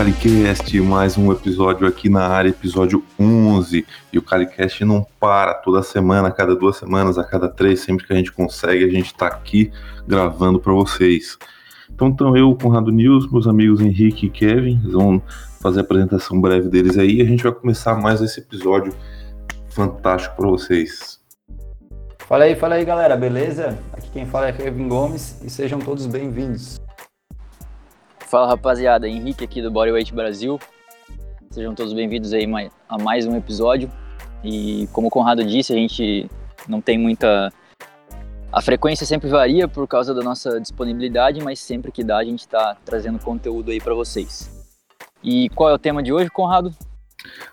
CaliCast, mais um episódio aqui na área, episódio 11. E o CaliCast não para toda semana, a cada duas semanas, a cada três, sempre que a gente consegue, a gente tá aqui gravando para vocês. Então, então eu, Conrado News, meus amigos Henrique e Kevin, vão fazer a apresentação breve deles aí e a gente vai começar mais esse episódio fantástico para vocês. Fala aí, fala aí galera, beleza? Aqui quem fala é Kevin Gomes e sejam todos bem-vindos. Fala rapaziada, Henrique aqui do Bodyweight Brasil. Sejam todos bem-vindos aí a mais um episódio. E como o Conrado disse, a gente não tem muita. A frequência sempre varia por causa da nossa disponibilidade, mas sempre que dá a gente está trazendo conteúdo aí para vocês. E qual é o tema de hoje, Conrado?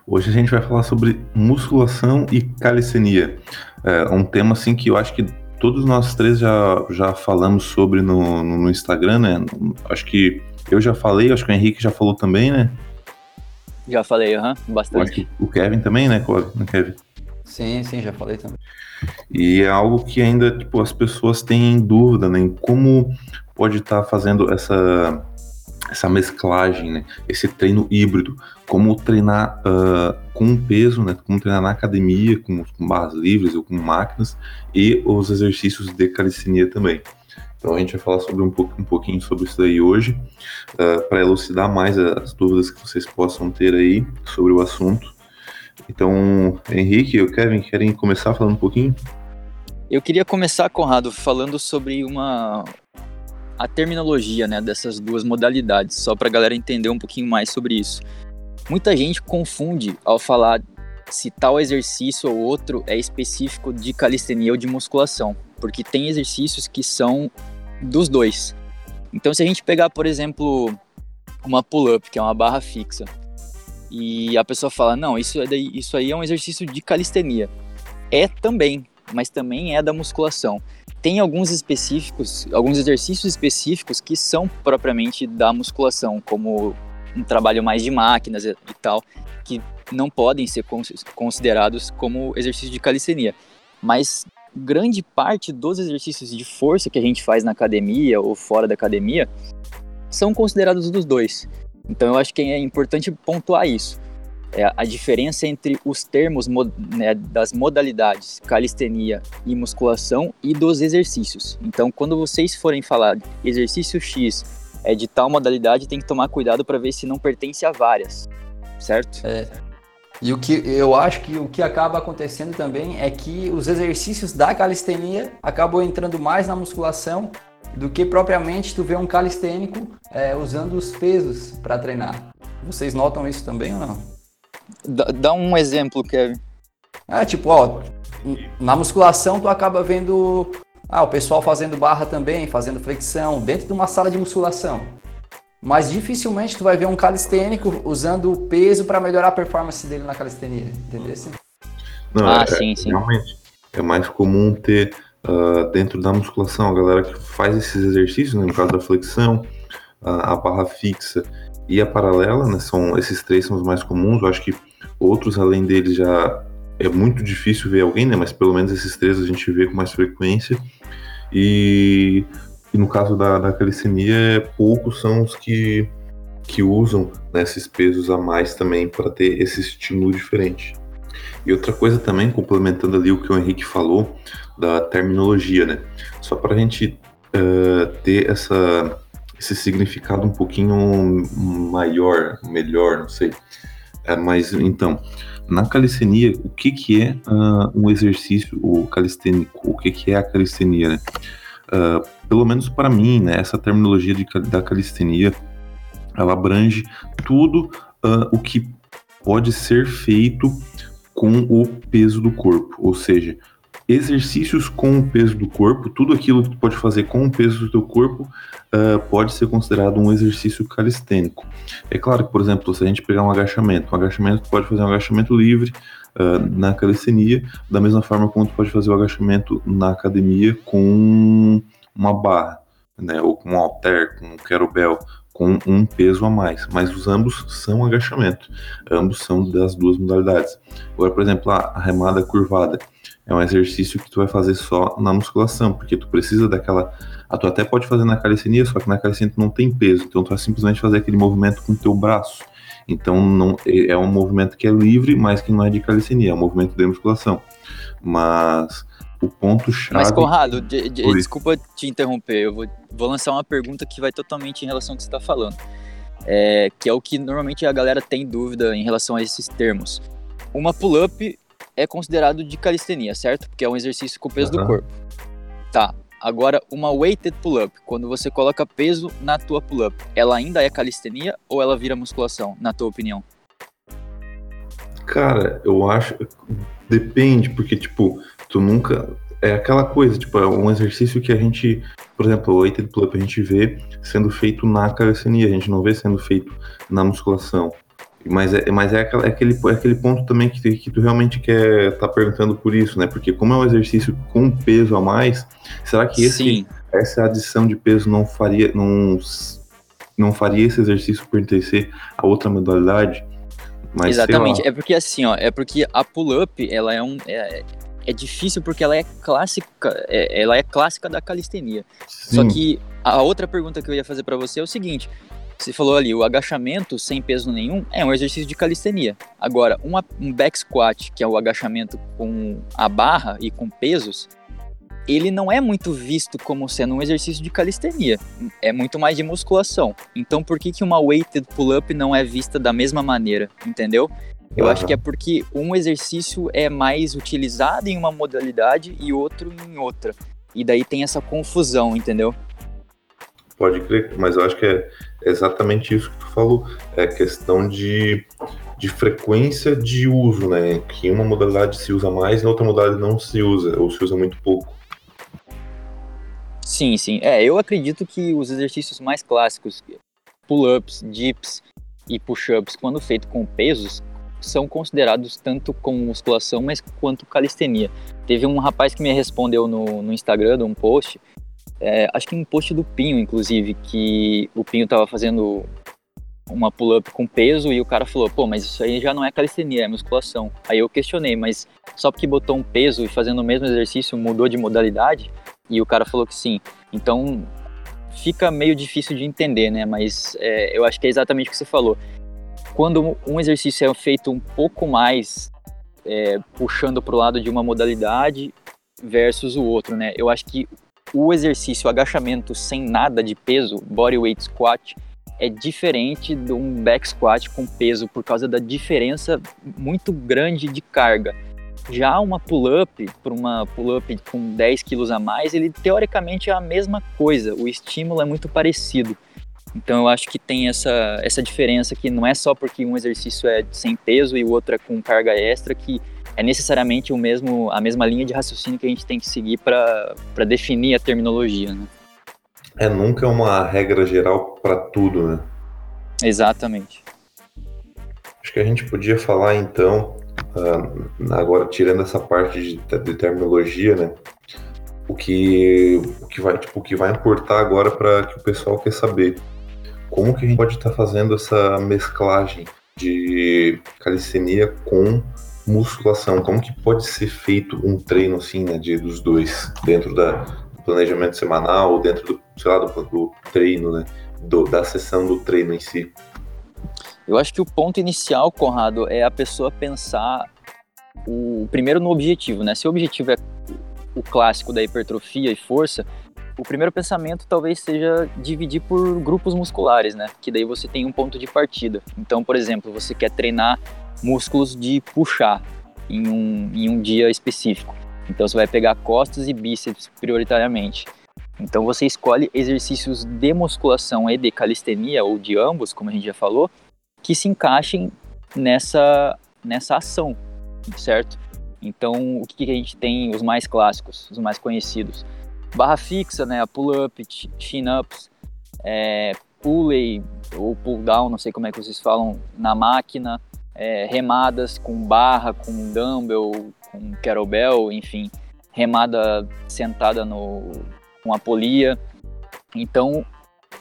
Hoje a gente vai falar sobre musculação e calistenia. É um tema assim que eu acho que todos nós três já, já falamos sobre no, no, no Instagram, né? Acho que eu já falei, acho que o Henrique já falou também, né? Já falei, aham, uhum, bastante. o Kevin também, né, né, Kevin? Sim, sim, já falei também. E é algo que ainda, tipo, as pessoas têm dúvida, né, em como pode estar tá fazendo essa, essa mesclagem, né, esse treino híbrido, como treinar uh, com peso, né, como treinar na academia, com, com barras livres ou com máquinas, e os exercícios de calistenia também. Então a gente vai falar sobre um, pouco, um pouquinho sobre isso daí hoje, uh, ah, para elucidar mais as dúvidas que vocês possam ter aí sobre o assunto. Então, Henrique e o Kevin querem começar falando um pouquinho? Eu queria começar, Conrado, falando sobre uma a terminologia né, dessas duas modalidades, só para a galera entender um pouquinho mais sobre isso. Muita gente confunde ao falar se tal exercício ou outro é específico de calistenia ou de musculação, porque tem exercícios que são dos dois. Então, se a gente pegar, por exemplo, uma pull-up, que é uma barra fixa, e a pessoa fala, não, isso, é daí, isso aí é um exercício de calistenia. É também, mas também é da musculação. Tem alguns específicos, alguns exercícios específicos que são propriamente da musculação, como um trabalho mais de máquinas e tal, que não podem ser considerados como exercício de calistenia. Mas grande parte dos exercícios de força que a gente faz na academia ou fora da academia são considerados dos dois. Então eu acho que é importante pontuar isso. É a diferença entre os termos né, das modalidades calistenia e musculação e dos exercícios. Então, quando vocês forem falar exercício X é de tal modalidade, tem que tomar cuidado para ver se não pertence a várias, certo? É. E o que eu acho que o que acaba acontecendo também é que os exercícios da calistenia acabam entrando mais na musculação do que propriamente tu vê um calistênico é, usando os pesos para treinar. Vocês notam isso também ou não? Dá, dá um exemplo, Kevin. É tipo, ó, na musculação tu acaba vendo ah, o pessoal fazendo barra também, fazendo flexão, dentro de uma sala de musculação. Mas dificilmente tu vai ver um calistênico usando o peso para melhorar a performance dele na calistenia, entendeu? Não, ah, é, sim, sim. Realmente, é mais comum ter uh, dentro da musculação a galera que faz esses exercícios, né, no caso da flexão, a, a barra fixa e a paralela, né, são, esses três são os mais comuns, eu acho que outros além deles já é muito difícil ver alguém, né, mas pelo menos esses três a gente vê com mais frequência. E e no caso da, da calistenia, poucos são os que, que usam né, esses pesos a mais também para ter esse estímulo diferente. E outra coisa também, complementando ali o que o Henrique falou, da terminologia, né? Só para a gente uh, ter essa, esse significado um pouquinho maior, melhor, não sei. É, mas então, na calistenia, o que, que é uh, um exercício o calistênico? O que, que é a calistenia, né? Uh, pelo menos para mim, né, essa terminologia de, da calistenia, ela abrange tudo uh, o que pode ser feito com o peso do corpo, ou seja, exercícios com o peso do corpo, tudo aquilo que tu pode fazer com o peso do teu corpo uh, pode ser considerado um exercício calistênico. É claro que, por exemplo, se a gente pegar um agachamento, um agachamento tu pode fazer um agachamento livre, uh, na calistenia, da mesma forma como tu pode fazer o agachamento na academia com uma barra, né, ou com um halter, com um kettlebell, com um peso a mais, mas os ambos são agachamento, ambos são das duas modalidades. Agora, por exemplo, a remada curvada é um exercício que tu vai fazer só na musculação, porque tu precisa daquela. Ah, tu até pode fazer na calistenia, só que na calistenia tu não tem peso, então tu vai simplesmente fazer aquele movimento com o teu braço. Então não é, é um movimento que é livre, mas que não é de calistenia, é um movimento de musculação. Mas o ponto chave. Mas Conrado, de, de, desculpa te interromper, eu vou, vou, lançar uma pergunta que vai totalmente em relação ao que você está falando, é, que é o que normalmente a galera tem dúvida em relação a esses termos. Uma pull-up é considerado de calistenia, certo? Porque é um exercício com o peso uhum. do corpo. Tá. Agora, uma weighted pull-up, quando você coloca peso na tua pull-up, ela ainda é calistenia ou ela vira musculação, na tua opinião? Cara, eu acho. Depende, porque, tipo, tu nunca. É aquela coisa, tipo, é um exercício que a gente, por exemplo, o weighted pull-up a gente vê sendo feito na calistenia, a gente não vê sendo feito na musculação. Mas é, mas é, é, aquele, é aquele ponto também que, que tu realmente quer tá perguntando por isso, né? Porque como é um exercício com peso a mais, será que esse, essa adição de peso não faria, não, não faria esse exercício pertencer a outra modalidade? Mas, Exatamente, é porque assim, ó, é porque a pull-up, ela é um... É, é difícil porque ela é clássica, é, ela é clássica da calistenia. Sim. Só que a outra pergunta que eu ia fazer para você é o seguinte: você falou ali, o agachamento sem peso nenhum é um exercício de calistenia. Agora, uma, um back squat, que é o agachamento com a barra e com pesos, ele não é muito visto como sendo um exercício de calistenia, é muito mais de musculação. Então, por que, que uma weighted pull-up não é vista da mesma maneira, entendeu? Eu uhum. acho que é porque um exercício é mais utilizado em uma modalidade e outro em outra. E daí tem essa confusão, entendeu? Pode crer, mas eu acho que é exatamente isso que tu falou. É questão de, de frequência de uso, né? Que uma modalidade se usa mais, na outra modalidade não se usa, ou se usa muito pouco. Sim, sim. É, eu acredito que os exercícios mais clássicos, pull-ups, dips e push-ups, quando feito com pesos, são considerados tanto como musculação, mas quanto calistenia. Teve um rapaz que me respondeu no, no Instagram de um post é, acho que um post do Pinho, inclusive, que o Pinho tava fazendo uma pull-up com peso e o cara falou, pô, mas isso aí já não é calistenia, é musculação. Aí eu questionei, mas só porque botou um peso e fazendo o mesmo exercício mudou de modalidade? E o cara falou que sim. Então fica meio difícil de entender, né? Mas é, eu acho que é exatamente o que você falou. Quando um exercício é feito um pouco mais é, puxando para o lado de uma modalidade versus o outro, né? Eu acho que o exercício agachamento sem nada de peso, bodyweight squat, é diferente de um back squat com peso por causa da diferença muito grande de carga. Já uma pull-up, para uma pull-up com 10 quilos a mais, ele teoricamente é a mesma coisa, o estímulo é muito parecido. Então eu acho que tem essa, essa diferença que não é só porque um exercício é sem peso e o outro é com carga extra que é necessariamente o mesmo, a mesma linha de raciocínio que a gente tem que seguir para definir a terminologia. Né? É nunca uma regra geral para tudo, né? Exatamente. Acho que a gente podia falar então, uh, agora tirando essa parte de, de, terminologia, né? O que, o que vai, tipo, o que vai importar agora para que o pessoal quer saber como que a gente pode estar tá fazendo essa mesclagem de calistenia com musculação, como que pode ser feito um treino assim, né, de, dos dois, dentro da, do planejamento semanal, ou dentro do, sei lá, do, do treino, né, do, da sessão do treino em si? Eu acho que o ponto inicial, Conrado, é a pessoa pensar o primeiro no objetivo, né? Se o objetivo é o clássico da hipertrofia e força, o primeiro pensamento talvez seja dividir por grupos musculares, né? Que daí você tem um ponto de partida. Então, por exemplo, você quer treinar músculos de puxar em um, em um dia específico. Então você vai pegar costas e bíceps prioritariamente. Então você escolhe exercícios de musculação e de calistenia, ou de ambos, como a gente já falou, que se encaixem nessa, nessa ação, certo? Então o que, que a gente tem, os mais clássicos, os mais conhecidos? Barra fixa, né, pull-up, chin-ups, é, pulley ou pull-down, não sei como é que vocês falam, na máquina, é, remadas com barra, com dumbbell, com kettlebell, enfim, remada sentada no, com a polia. Então,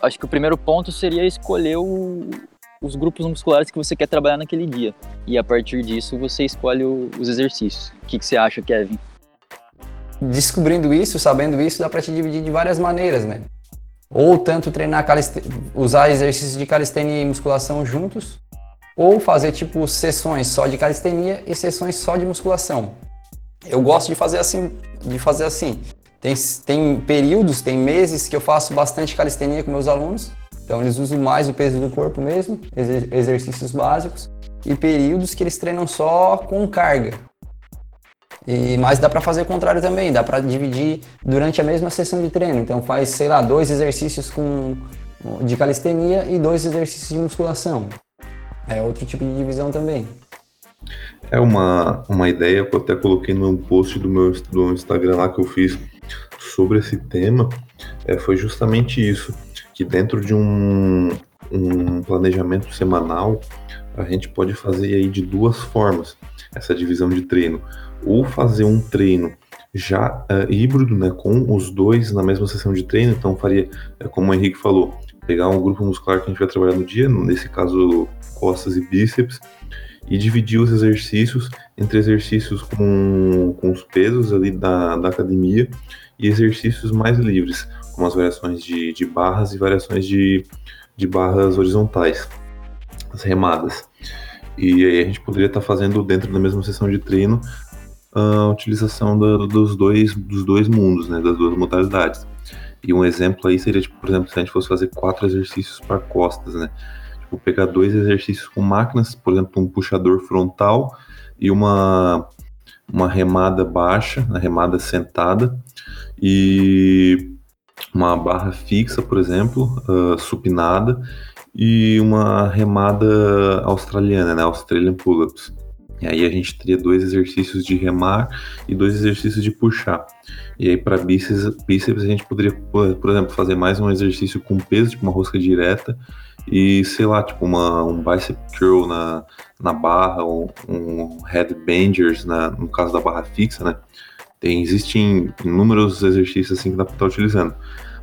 acho que o primeiro ponto seria escolher o, os grupos musculares que você quer trabalhar naquele dia. E a partir disso você escolhe o, os exercícios. O que, que você acha, Kevin? Descobrindo isso, sabendo isso, dá para te dividir de várias maneiras, né? Ou tanto treinar usar exercícios de calistenia e musculação juntos, ou fazer tipo sessões só de calistenia e sessões só de musculação. Eu gosto de fazer assim, de fazer assim. Tem, tem períodos, tem meses que eu faço bastante calistenia com meus alunos, então eles usam mais o peso do corpo mesmo, exer exercícios básicos, e períodos que eles treinam só com carga. E, mas dá para fazer o contrário também, dá para dividir durante a mesma sessão de treino. Então faz, sei lá, dois exercícios com, de calistenia e dois exercícios de musculação. É outro tipo de divisão também. É uma, uma ideia que eu até coloquei no post do meu do Instagram lá que eu fiz sobre esse tema. É, foi justamente isso, que dentro de um, um planejamento semanal a gente pode fazer aí de duas formas essa divisão de treino. Ou fazer um treino já uh, híbrido, né, com os dois na mesma sessão de treino, então faria, é, como o Henrique falou, pegar um grupo muscular que a gente vai trabalhar no dia, nesse caso costas e bíceps, e dividir os exercícios entre exercícios com, com os pesos ali da, da academia e exercícios mais livres, como as variações de, de barras e variações de, de barras horizontais, as remadas. E aí a gente poderia estar fazendo dentro da mesma sessão de treino a utilização dos, dois, dos dois mundos, né, das duas modalidades. E um exemplo aí seria, tipo, por exemplo, se a gente fosse fazer quatro exercícios para costas, né? Tipo, pegar dois exercícios com máquinas, por exemplo, um puxador frontal e uma, uma remada baixa, a remada sentada, e uma barra fixa, por exemplo, uh, supinada, e uma remada australiana, né, Australian Pull-Ups. E aí a gente teria dois exercícios de remar e dois exercícios de puxar. E aí para bíceps, bíceps a gente poderia, por exemplo, fazer mais um exercício com peso, tipo uma rosca direta, e sei lá, tipo uma, um bicep curl na, na barra, um, um headbangers na, no caso da barra fixa, né? Tem, existem inúmeros exercícios assim que dá para estar utilizando.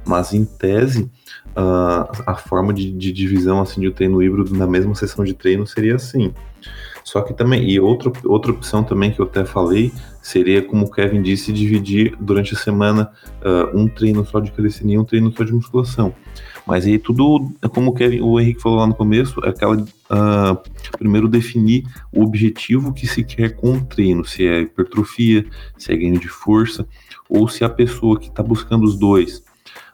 Mas em tese, uh, a forma de, de, divisão assim de treino híbrido na mesma sessão de treino seria assim. Só que também, e outra, outra opção também que eu até falei, seria, como o Kevin disse, dividir durante a semana uh, um treino só de calistenia e um treino só de musculação. Mas aí tudo, como o, Kevin, o Henrique falou lá no começo, é aquela. Uh, primeiro definir o objetivo que se quer com o treino, se é hipertrofia, se é ganho de força, ou se a pessoa que está buscando os dois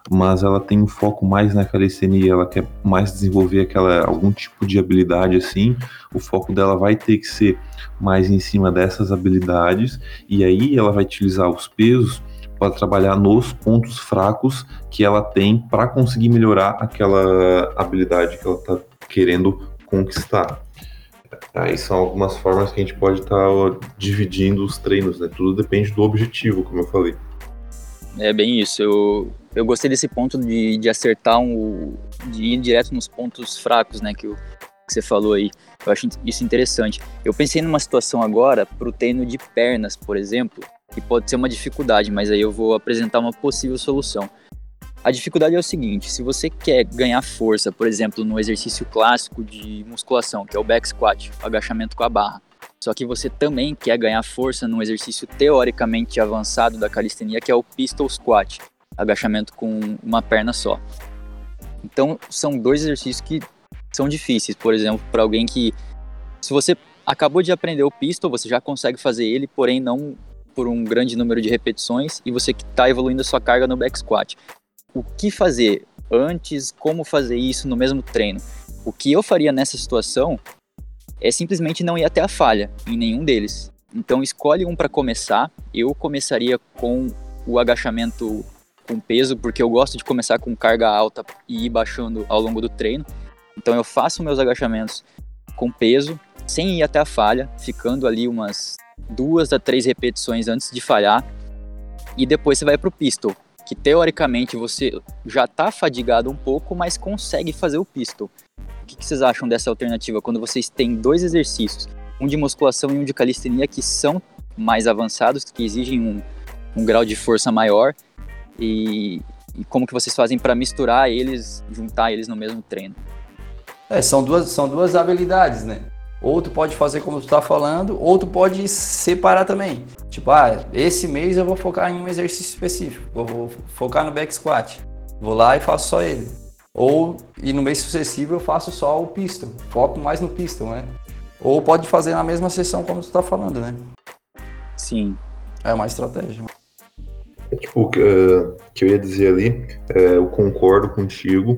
mas ela tem um foco mais na calistenia, ela quer mais desenvolver aquela algum tipo de habilidade assim, o foco dela vai ter que ser mais em cima dessas habilidades e aí ela vai utilizar os pesos para trabalhar nos pontos fracos que ela tem para conseguir melhorar aquela habilidade que ela está querendo conquistar. Aí são algumas formas que a gente pode estar tá dividindo os treinos, né? Tudo depende do objetivo, como eu falei. É bem isso. Eu, eu gostei desse ponto de, de acertar um, de ir direto nos pontos fracos, né, que, o, que você falou aí. Eu acho isso interessante. Eu pensei numa situação agora para o treino de pernas, por exemplo, que pode ser uma dificuldade, mas aí eu vou apresentar uma possível solução. A dificuldade é o seguinte: se você quer ganhar força, por exemplo, no exercício clássico de musculação, que é o back squat, agachamento com a barra, só que você também quer ganhar força num exercício teoricamente avançado da calistenia, que é o pistol squat, agachamento com uma perna só. Então, são dois exercícios que são difíceis. Por exemplo, para alguém que, se você acabou de aprender o pistol, você já consegue fazer ele, porém não por um grande número de repetições, e você que está evoluindo a sua carga no back squat. O que fazer antes? Como fazer isso no mesmo treino? O que eu faria nessa situação é simplesmente não ir até a falha em nenhum deles. Então escolhe um para começar. Eu começaria com o agachamento com peso, porque eu gosto de começar com carga alta e ir baixando ao longo do treino. Então eu faço meus agachamentos com peso, sem ir até a falha, ficando ali umas duas a três repetições antes de falhar. E depois você vai para o pistol, que teoricamente você já está fadigado um pouco, mas consegue fazer o pistol. O que, vocês acham dessa alternativa quando vocês têm dois exercícios, um de musculação e um de calistenia, que são mais avançados, que exigem um, um grau de força maior, e, e como que vocês fazem para misturar eles, juntar eles no mesmo treino? É, são duas, são duas habilidades, né? Ou tu pode fazer como tu tá falando, ou tu pode separar também. Tipo, ah, esse mês eu vou focar em um exercício específico. Eu vou focar no back squat. Vou lá e faço só ele. Ou, e no mês sucessivo eu faço só o pistol. Foco mais no pistol, né? Ou pode fazer na mesma sessão como tu tá falando, né? Sim. É uma estratégia. Tipo, o uh, que eu ia dizer ali, uh, eu concordo contigo.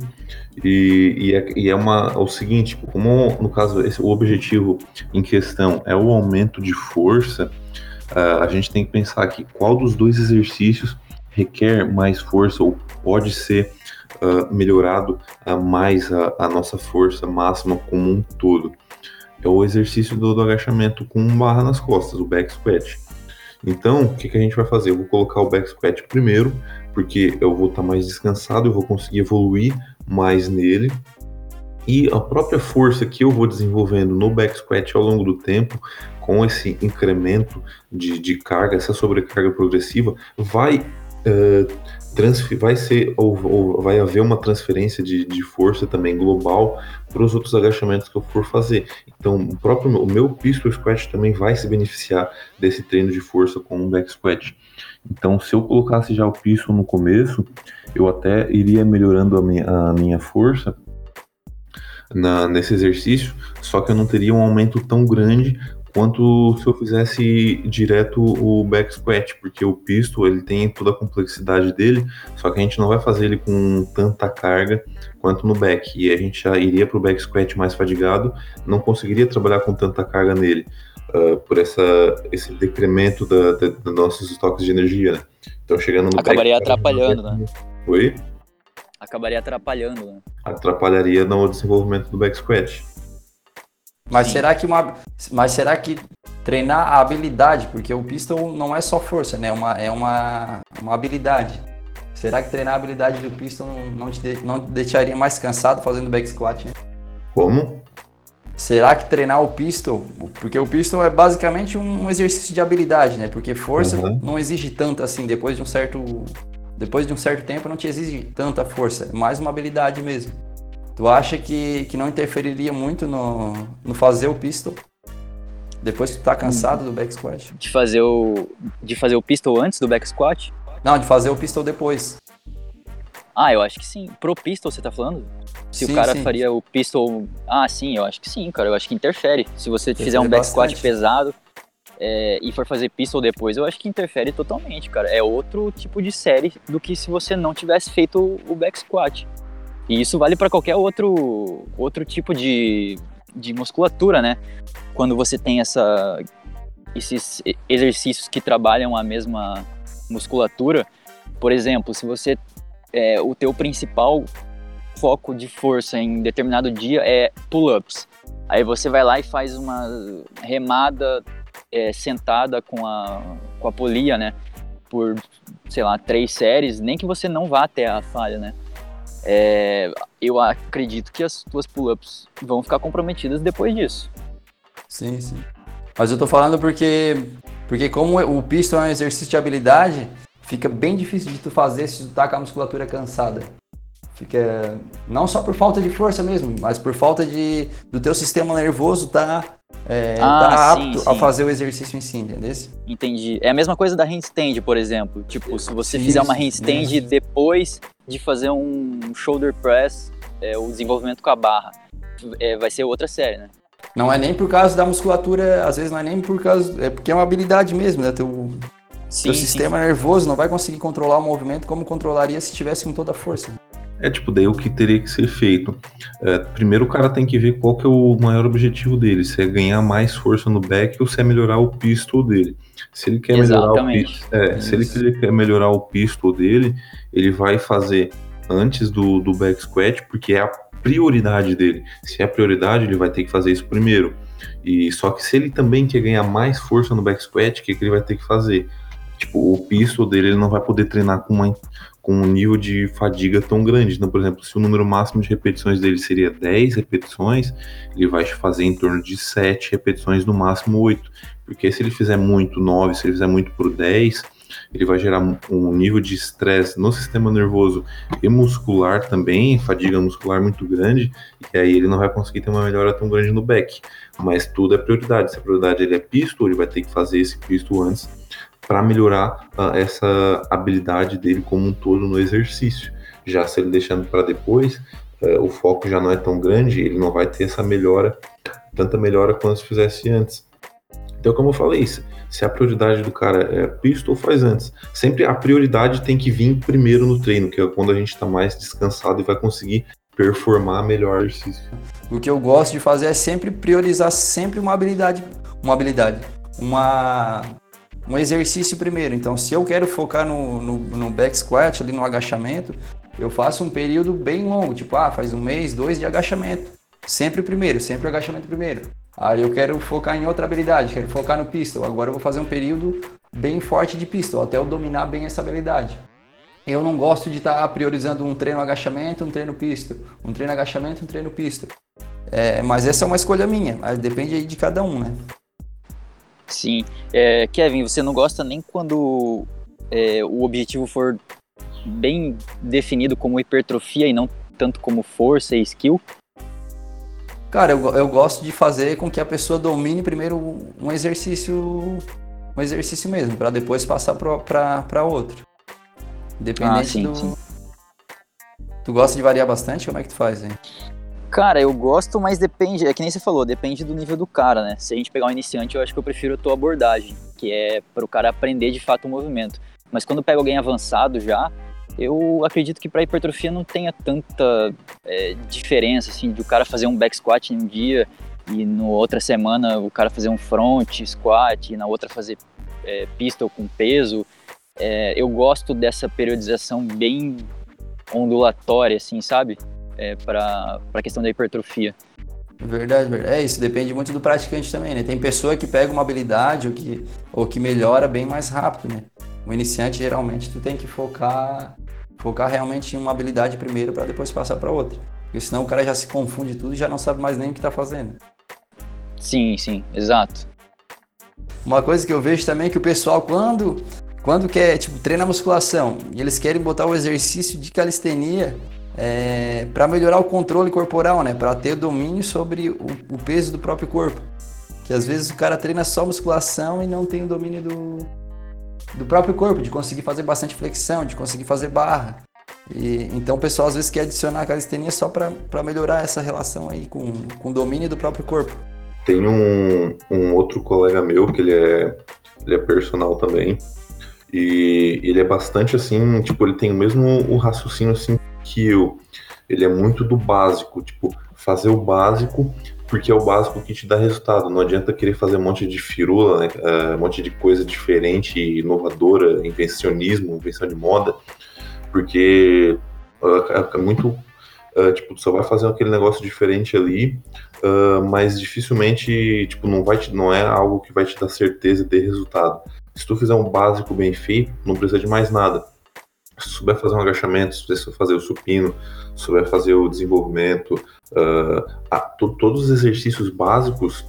E, e, é, e é, uma, é o seguinte, tipo, como no caso esse, o objetivo em questão é o aumento de força, uh, a gente tem que pensar aqui qual dos dois exercícios requer mais força ou pode ser melhorado mais a, a, nossa força máxima como um todo. É o exercício do, do agachamento com barra nas costas, o back squat. Então, o que, que a gente vai fazer? Eu vou colocar o back squat primeiro, porque eu vou estar tá mais descansado, eu vou conseguir evoluir mais nele. E a própria força que eu vou desenvolvendo no back squat ao longo do tempo, com esse incremento de, de carga, essa sobrecarga progressiva, vai uh, vai ser ou, ou, vai haver uma transferência de, de força também global para os outros agachamentos que eu for fazer. Então, o próprio o meu pistol squat também vai se beneficiar desse treino de força com o back squat. Então, se eu colocasse já o pistol no começo, eu até iria melhorando a minha, a minha força na, nesse exercício, só que eu não teria um aumento tão grande quanto se eu fizesse direto o back squat, porque o pistol ele tem toda a complexidade dele, só que a gente não vai fazer ele com tanta carga quanto no back, e a gente já iria para o back squat mais fadigado, não conseguiria trabalhar com tanta carga nele, uh, por essa, esse decremento da, da, dos nossos estoques de energia, né? Então chegando no Acabaria back, atrapalhando, né? Oi? Acabaria atrapalhando, né? Atrapalharia no desenvolvimento do back squat. Mas será que uma, mas será que treinar a habilidade, porque o pistol não é só força, né? É uma, é uma, uma habilidade. Será que treinar a habilidade do pistol não, te, de, não te deixaria mais cansado fazendo back squat? Né? Como? Será que treinar o pistol, porque o pistol é basicamente um exercício de habilidade, né? Porque força uhum. não exige tanto assim, depois de um certo depois de um certo tempo não te exige tanta força, é mais uma habilidade mesmo. Tu acha que, que não interferiria muito no, no fazer o pistol? Depois que tu tá cansado do back squat? De fazer o, de fazer o pistol antes do back squat? Não, de fazer o pistol depois. Ah, eu acho que sim. Pro pistol você tá falando? Se sim, o cara sim. faria o pistol. Ah, sim, eu acho que sim, cara. Eu acho que interfere. Se você interfere fizer um back bastante. squat pesado é, e for fazer pistol depois, eu acho que interfere totalmente, cara. É outro tipo de série do que se você não tivesse feito o back squat. E isso vale para qualquer outro, outro tipo de, de musculatura, né? Quando você tem essa, esses exercícios que trabalham a mesma musculatura, por exemplo, se você é, o teu principal foco de força em determinado dia é pull-ups, aí você vai lá e faz uma remada é, sentada com a, com a polia, né? Por, sei lá, três séries, nem que você não vá até a falha, né? É, eu acredito que as tuas pull-ups vão ficar comprometidas depois disso. Sim, sim. Mas eu tô falando porque, porque como o pistol é um exercício de habilidade, fica bem difícil de tu fazer se tu tá com a musculatura cansada. Fica não só por falta de força mesmo, mas por falta de do teu sistema nervoso tá, é, ah, tá sim, apto sim. a fazer o exercício em si, entendeu? Entendi. É a mesma coisa da handstand, por exemplo. Tipo, se você isso, fizer uma handstand depois de fazer um shoulder press, é, o desenvolvimento com a barra, é, vai ser outra série, né? Não é nem por causa da musculatura, às vezes não é nem por causa. É porque é uma habilidade mesmo, né? Teu, sim, teu sistema nervoso não vai conseguir controlar o movimento como controlaria se tivesse com toda a força. É tipo, daí o que teria que ser feito? É, primeiro o cara tem que ver qual que é o maior objetivo dele, se é ganhar mais força no back ou se é melhorar o pistol dele. Se ele quer melhorar o pistol, é, se ele quer melhorar o pistol dele, ele vai fazer antes do, do back squat, porque é a prioridade dele. Se é a prioridade, ele vai ter que fazer isso primeiro. E só que se ele também quer ganhar mais força no back squat, o que, que ele vai ter que fazer? Tipo, o pistol dele ele não vai poder treinar com uma com um nível de fadiga tão grande. Então, por exemplo, se o número máximo de repetições dele seria 10 repetições, ele vai fazer em torno de 7 repetições, no máximo 8. Porque se ele fizer muito 9, se ele fizer muito por 10, ele vai gerar um nível de estresse no sistema nervoso e muscular também, fadiga muscular muito grande, e aí ele não vai conseguir ter uma melhora tão grande no back. Mas tudo é prioridade. Se a prioridade ele é pisto, ele vai ter que fazer esse pisto antes para melhorar uh, essa habilidade dele como um todo no exercício. Já se ele deixando para depois, uh, o foco já não é tão grande, ele não vai ter essa melhora, tanta melhora quanto se fizesse antes. Então, como eu falei, se a prioridade do cara é pistol, faz antes. Sempre a prioridade tem que vir primeiro no treino, que é quando a gente está mais descansado e vai conseguir performar melhor o exercício. O que eu gosto de fazer é sempre priorizar sempre uma habilidade, uma habilidade, uma um exercício primeiro. Então, se eu quero focar no, no, no back squat, ali no agachamento, eu faço um período bem longo, tipo, ah, faz um mês, dois de agachamento. Sempre primeiro, sempre agachamento primeiro. Aí eu quero focar em outra habilidade, quero focar no pistol. Agora eu vou fazer um período bem forte de pistol, até eu dominar bem essa habilidade. Eu não gosto de estar tá priorizando um treino agachamento, um treino pistol, um treino agachamento, um treino pistol. É, mas essa é uma escolha minha, depende aí de cada um, né? Sim. É, Kevin, você não gosta nem quando é, o objetivo for bem definido como hipertrofia e não tanto como força e skill? Cara, eu, eu gosto de fazer com que a pessoa domine primeiro um exercício, um exercício mesmo, para depois passar para outro. Independente ah, sim, do. Sim. Tu gosta de variar bastante? Como é que tu faz, hein? Cara, eu gosto, mas depende, é que nem você falou, depende do nível do cara, né? Se a gente pegar um iniciante, eu acho que eu prefiro a tua abordagem, que é para o cara aprender de fato o movimento. Mas quando pega alguém avançado já, eu acredito que para hipertrofia não tenha tanta é, diferença, assim, de o cara fazer um back squat em um dia e no outra semana o cara fazer um front squat e na outra fazer é, pistol com peso. É, eu gosto dessa periodização bem ondulatória, assim, sabe? É, para a questão da hipertrofia. Verdade, verdade. É isso, depende muito do praticante também, né? Tem pessoa que pega uma habilidade ou que, ou que melhora bem mais rápido, né? O iniciante, geralmente, tu tem que focar focar realmente em uma habilidade primeiro para depois passar para outra. Porque senão o cara já se confunde tudo e já não sabe mais nem o que está fazendo. Sim, sim, exato. Uma coisa que eu vejo também é que o pessoal, quando, quando quer, tipo, treina musculação e eles querem botar o exercício de calistenia é, para melhorar o controle corporal, né? Para ter domínio sobre o, o, peso do próprio corpo. Que às vezes o cara treina só musculação e não tem o domínio do, do próprio corpo, de conseguir fazer bastante flexão, de conseguir fazer barra. E, então o pessoal às vezes quer adicionar a calistenia só para melhorar essa relação aí com, com o domínio do próprio corpo. Tem um, um outro colega meu que ele é, ele é personal também. E ele é bastante assim, tipo, ele tem o mesmo o raciocínio assim que eu. Ele é muito do básico, tipo, fazer o básico porque é o básico que te dá resultado. Não adianta querer fazer um monte de firula, né? uh, um monte de coisa diferente, inovadora, invencionismo, invenção de moda, porque uh, é muito. Uh, tipo, só vai fazer aquele negócio diferente ali, mas dificilmente, tipo, não vai te, não é algo que vai te dar certeza de resultado. Se tu fizer um básico bem feito, não precisa de mais nada souber fazer um agachamento, souber fazer o supino, souber fazer o desenvolvimento, uh, a, to, todos os exercícios básicos,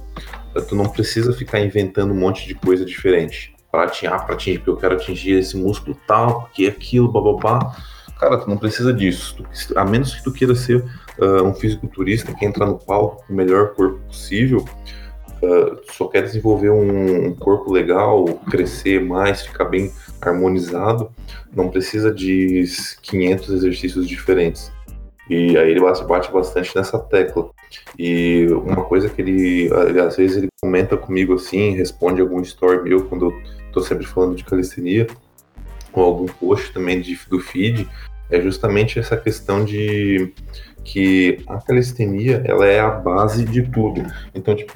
uh, tu não precisa ficar inventando um monte de coisa diferente para atingir, ah, para atingir, porque eu quero atingir esse músculo tal, porque aquilo, bababá. Cara, tu não precisa disso. Tu, a menos que tu queira ser uh, um fisiculturista que entra no palco com o melhor corpo possível, Uh, só quer desenvolver um, um, corpo legal, crescer mais, ficar bem harmonizado, não precisa de 500 exercícios diferentes. E aí ele bate bastante nessa tecla. E uma coisa que ele, ele, às vezes ele comenta comigo assim, responde algum story meu quando eu tô sempre falando de calistenia, ou algum post também de, do feed, é justamente essa questão de que a calistenia ela é a base de tudo. Então, tipo,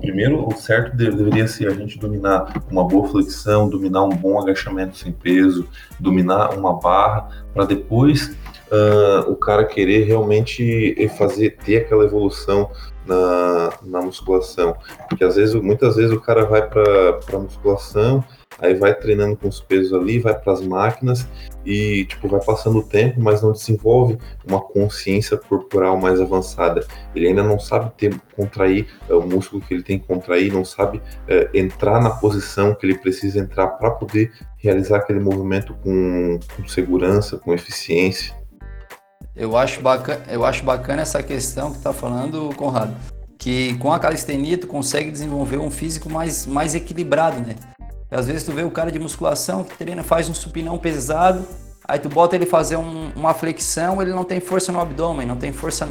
Primeiro, o certo deveria ser a gente dominar uma boa flexão, dominar um bom agachamento sem peso, dominar uma barra, para depois uh, o cara querer realmente fazer, ter aquela evolução na, na musculação. Porque às vezes, muitas vezes o cara vai para a musculação aí vai treinando com os pesos ali, vai para as máquinas e tipo vai passando o tempo, mas não desenvolve uma consciência corporal mais avançada. Ele ainda não sabe ter contrair é, o músculo que ele tem que contrair, não sabe é, entrar na posição que ele precisa entrar para poder realizar aquele movimento com, com segurança, com eficiência. Eu acho bacana, eu acho bacana essa questão que está falando, Conrado, que com a calistenia tu consegue desenvolver um físico mais, mais equilibrado, né? Às vezes tu vê o cara de musculação que treina, faz um supinão pesado, aí tu bota ele fazer um, uma flexão, ele não tem força no abdômen, não tem força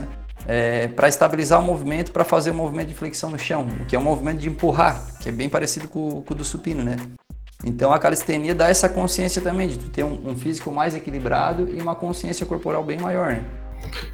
é, para estabilizar o movimento, para fazer o movimento de flexão no chão, que é um movimento de empurrar, que é bem parecido com, com o do supino, né? Então a calistenia dá essa consciência também de tu ter um, um físico mais equilibrado e uma consciência corporal bem maior, né?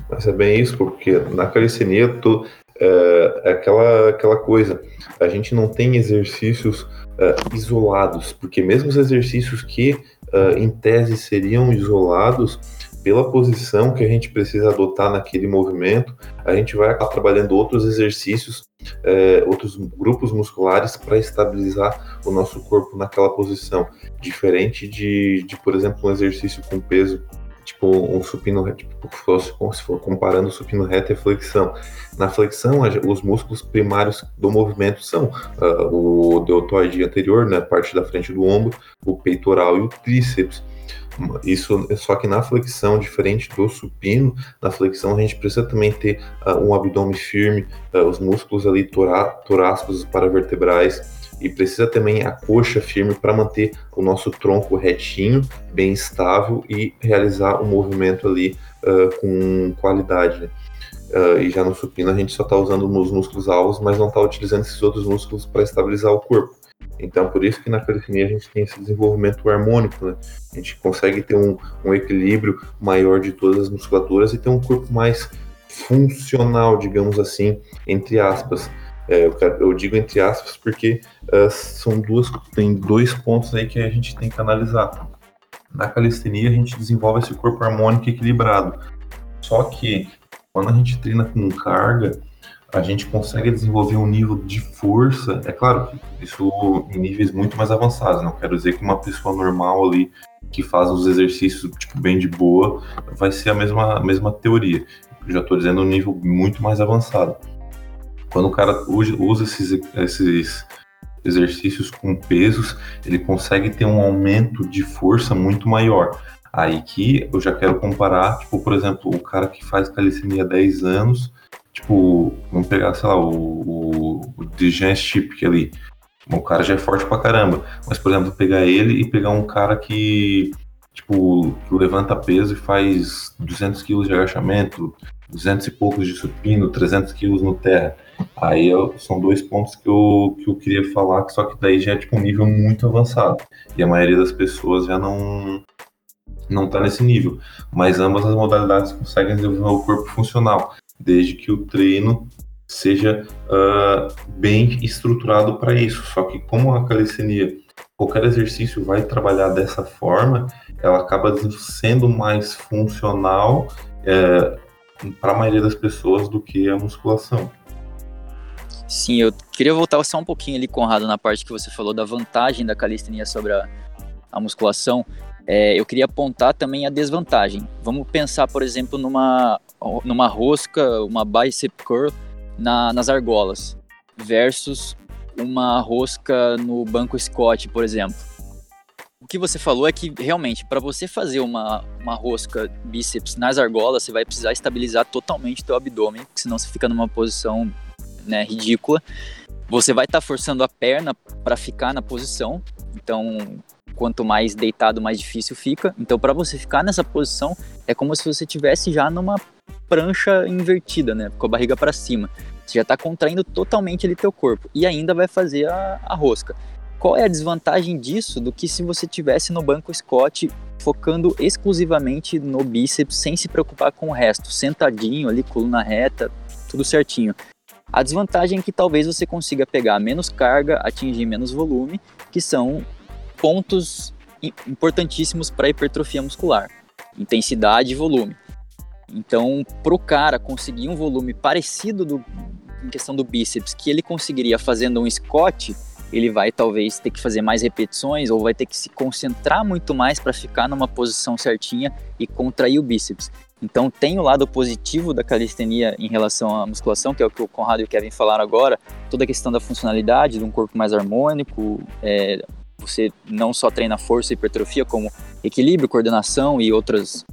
Mas é bem isso, porque na calistenia tu, é, é aquela, aquela coisa, a gente não tem exercícios uh, isolados, porque mesmo os exercícios que uh, em tese seriam isolados, pela posição que a gente precisa adotar naquele movimento, a gente vai acabar trabalhando outros exercícios, uh, outros grupos musculares para estabilizar o nosso corpo naquela posição, diferente de, de, por exemplo, um exercício com peso tipo um supino reto, tipo, se for comparando supino reto e flexão. Na flexão, os músculos primários do movimento são uh, o deltoide anterior, né, parte da frente do ombro, o peitoral e o tríceps. Isso só que na flexão, diferente do supino, na flexão a gente precisa também ter uh, um abdômen firme, uh, os músculos ali torá torácicos paravertebrais e precisa também a coxa firme para manter o nosso tronco retinho, bem estável e realizar o movimento ali uh, com qualidade. Né? Uh, e já no supino a gente só está usando os músculos alvos, mas não está utilizando esses outros músculos para estabilizar o corpo. Então, por isso que na calistenia a gente tem esse desenvolvimento harmônico, né? A gente consegue ter um, um equilíbrio maior de todas as musculaturas e ter um corpo mais funcional, digamos assim, entre aspas. É, eu, digo entre aspas porque uh, são duas, tem dois pontos aí que a gente tem que analisar. Na calistenia a gente desenvolve esse corpo harmônico equilibrado. Só que quando a gente treina com carga, a gente consegue desenvolver um nível de força. É claro que isso em níveis muito mais avançados. Não quero dizer que uma pessoa normal ali que faz os exercícios tipo bem de boa vai ser a mesma, a mesma teoria. Eu já estou dizendo um nível muito mais avançado. Quando o cara usa esses, esses exercícios com pesos, ele consegue ter um aumento de força muito maior. Aí que eu já quero comparar, tipo, por exemplo, o cara que faz calistenia há 10 anos, tipo, vamos pegar, sei lá, o, o, o Chip ali. O cara já é forte pra caramba. Mas, por exemplo, pegar ele e pegar um cara que, tipo, levanta peso e faz 200 quilos de agachamento, 200 e poucos de supino, 300 quilos no terra. Aí eu, são dois pontos que eu, que eu queria falar, só que daí já é tipo um nível muito avançado. E a maioria das pessoas já não não está nesse nível. Mas ambas as modalidades conseguem desenvolver o corpo funcional, desde que o treino seja uh, bem estruturado para isso. Só que como a calistenia, qualquer exercício vai trabalhar dessa forma, ela acaba sendo mais funcional é, para a maioria das pessoas do que a musculação. Sim, eu queria voltar só um pouquinho ali, Conrado, na parte que você falou da vantagem da calistenia sobre a, a musculação. É, eu queria apontar também a desvantagem. Vamos pensar, por exemplo, numa, numa rosca, uma bicep curl na, nas argolas, versus uma rosca no banco Scott, por exemplo. O que você falou é que realmente, para você fazer uma, uma rosca bíceps nas argolas, você vai precisar estabilizar totalmente teu abdômen, porque senão você fica numa posição né, ridícula. Você vai estar tá forçando a perna para ficar na posição, então quanto mais deitado, mais difícil fica. Então, para você ficar nessa posição, é como se você tivesse já numa prancha invertida, né, com a barriga para cima. Você já está contraindo totalmente ali teu corpo e ainda vai fazer a, a rosca. Qual é a desvantagem disso do que se você tivesse no banco Scott focando exclusivamente no bíceps sem se preocupar com o resto, sentadinho ali, coluna reta, tudo certinho. A desvantagem é que talvez você consiga pegar menos carga, atingir menos volume, que são pontos importantíssimos para hipertrofia muscular: intensidade e volume. Então, para o cara conseguir um volume parecido do, em questão do bíceps que ele conseguiria fazendo um Scott, ele vai talvez ter que fazer mais repetições ou vai ter que se concentrar muito mais para ficar numa posição certinha e contrair o bíceps. Então tem o lado positivo da calistenia em relação à musculação, que é o que o Conrado e o Kevin falaram agora, toda a questão da funcionalidade, de um corpo mais harmônico, é, você não só treina força e hipertrofia, como equilíbrio, coordenação e outras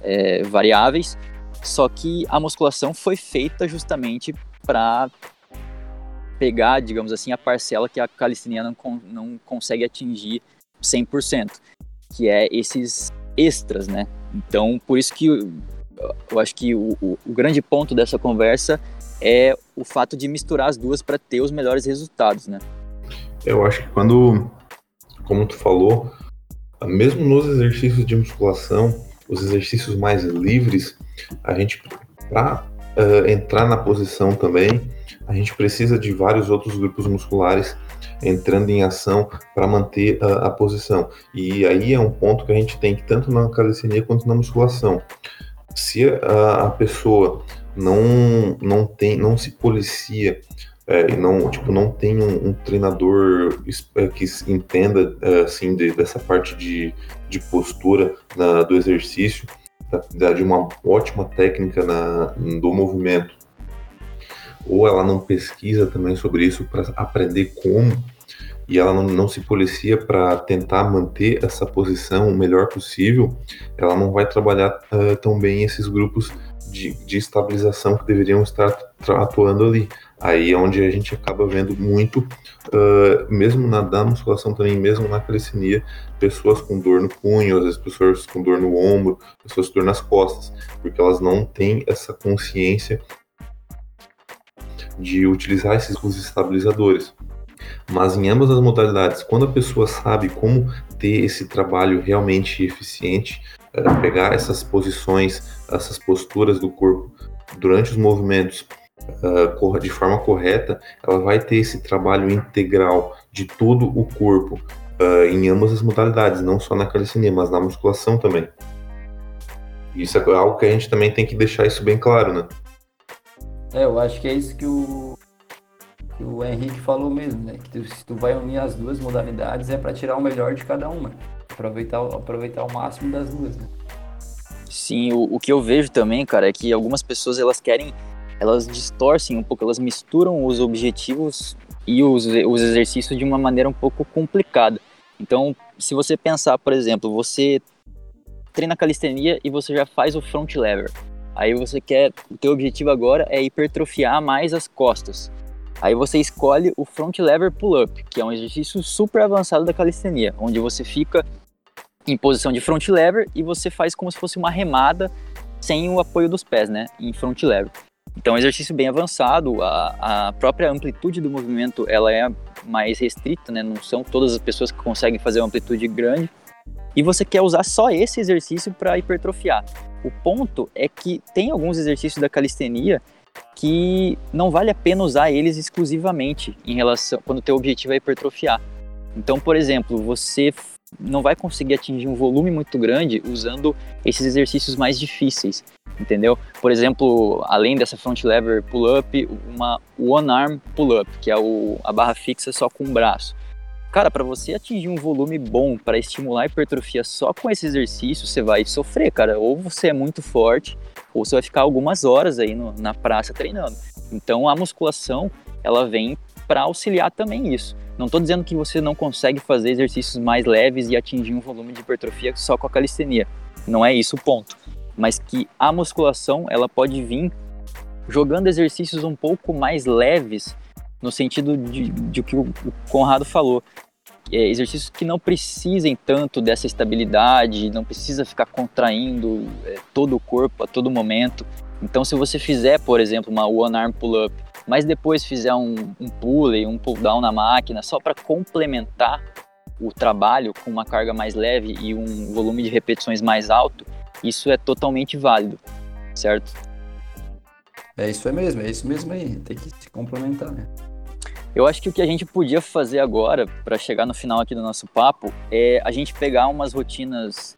é, variáveis, só que a musculação foi feita justamente para pegar, digamos assim, a parcela que a calistenia não, não consegue atingir 100%, que é esses extras, né? Então, por isso que eu, eu acho que o, o, o, grande ponto dessa conversa é o fato de misturar as duas para ter os melhores resultados, né? Eu acho que quando, como tu falou, mesmo nos exercícios de musculação, os exercícios mais livres, a gente, para uh, eh, entrar na posição também, a gente precisa de vários outros grupos musculares entrando em ação para manter a, a, posição. E aí é um ponto que a gente tem que tanto na calistenia quanto na musculação. Se a, a pessoa não não tem não se policia é, não tipo não tem um, um treinador é, que entenda é, assim de, dessa parte de, de postura na, do exercício da, de uma ótima técnica na, do movimento. Ou ela não pesquisa também sobre isso para aprender como, e ela não, não se policia para tentar manter essa posição o melhor possível, ela não vai trabalhar uh, tão bem esses grupos de, de estabilização que deveriam estar atuando ali. Aí é onde a gente acaba vendo muito, uh, mesmo na, na musculação também, mesmo na calistenia, pessoas com dor no punho, às vezes pessoas com dor no ombro, pessoas com dor nas costas, porque elas não têm essa consciência de utilizar esses estabilizadores. Mas em ambas as modalidades, quando a pessoa sabe como ter esse trabalho realmente eficiente, pegar essas posições, essas posturas do corpo durante os movimentos uh, de forma correta, ela vai ter esse trabalho integral de todo o corpo uh, em ambas as modalidades, não só na calistenia, mas na musculação também. Isso é algo que a gente também tem que deixar isso bem claro, né? É, eu acho que é isso que o, que o Henrique falou mesmo, né? Que tu, se tu vai unir as duas modalidades é para tirar o melhor de cada uma. Aproveitar, aproveitar o máximo das duas, né? Sim, o, o que eu vejo também, cara, é que algumas pessoas elas querem, elas distorcem um pouco, elas misturam os objetivos e os, os exercícios de uma maneira um pouco complicada. Então, se você pensar, por exemplo, você treina calistenia e você já faz o front lever. Aí você quer, o teu objetivo agora é hipertrofiar mais as costas. Aí você escolhe o front lever pull-up, que é um exercício super avançado da calistenia, onde você fica em posição de front lever e você faz como se fosse uma remada sem o apoio dos pés, né, em front lever. Então, é um exercício bem avançado, a, a própria amplitude do movimento ela é mais restrita, né, não são todas as pessoas que conseguem fazer uma amplitude grande, e você quer usar só esse exercício para hipertrofiar. O ponto é que tem alguns exercícios da calistenia que não vale a pena usar eles exclusivamente em relação quando o teu objetivo é hipertrofiar. Então, por exemplo, você não vai conseguir atingir um volume muito grande usando esses exercícios mais difíceis, entendeu? Por exemplo, além dessa front lever pull-up, uma one arm pull-up, que é o, a barra fixa só com o braço. Cara, para você atingir um volume bom para estimular a hipertrofia só com esse exercício, você vai sofrer, cara. Ou você é muito forte, ou você vai ficar algumas horas aí no, na praça treinando. Então a musculação, ela vem para auxiliar também isso. Não estou dizendo que você não consegue fazer exercícios mais leves e atingir um volume de hipertrofia só com a calistenia. Não é isso o ponto. Mas que a musculação, ela pode vir jogando exercícios um pouco mais leves no sentido de, de que o Conrado falou. É, exercícios que não precisem tanto dessa estabilidade, não precisa ficar contraindo é, todo o corpo a todo momento. Então, se você fizer, por exemplo, uma one arm pull-up, mas depois fizer um, um pulley, um pull down na máquina, só para complementar o trabalho com uma carga mais leve e um volume de repetições mais alto, isso é totalmente válido, certo? É isso mesmo, é isso mesmo aí, tem que se complementar, né? Eu acho que o que a gente podia fazer agora, para chegar no final aqui do nosso papo, é a gente pegar umas rotinas,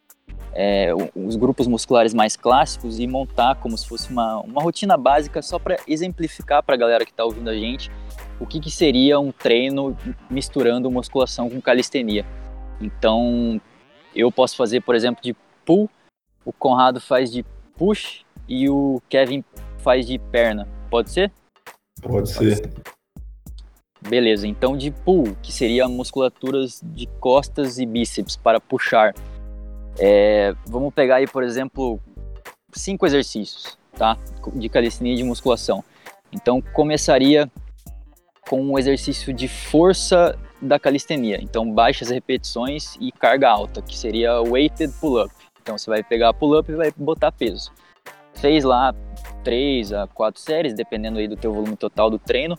é, os grupos musculares mais clássicos e montar como se fosse uma, uma rotina básica só para exemplificar para a galera que está ouvindo a gente o que, que seria um treino misturando musculação com calistenia. Então, eu posso fazer, por exemplo, de pull, o Conrado faz de push e o Kevin faz de perna. Pode ser? Pode ser. Beleza, então de pull, que seria musculaturas de costas e bíceps para puxar. É, vamos pegar aí, por exemplo, cinco exercícios, tá? De calistenia de musculação. Então começaria com um exercício de força da calistenia. Então baixas repetições e carga alta, que seria weighted pull-up. Então você vai pegar pull-up e vai botar peso. Fez lá três a quatro séries, dependendo aí do teu volume total do treino.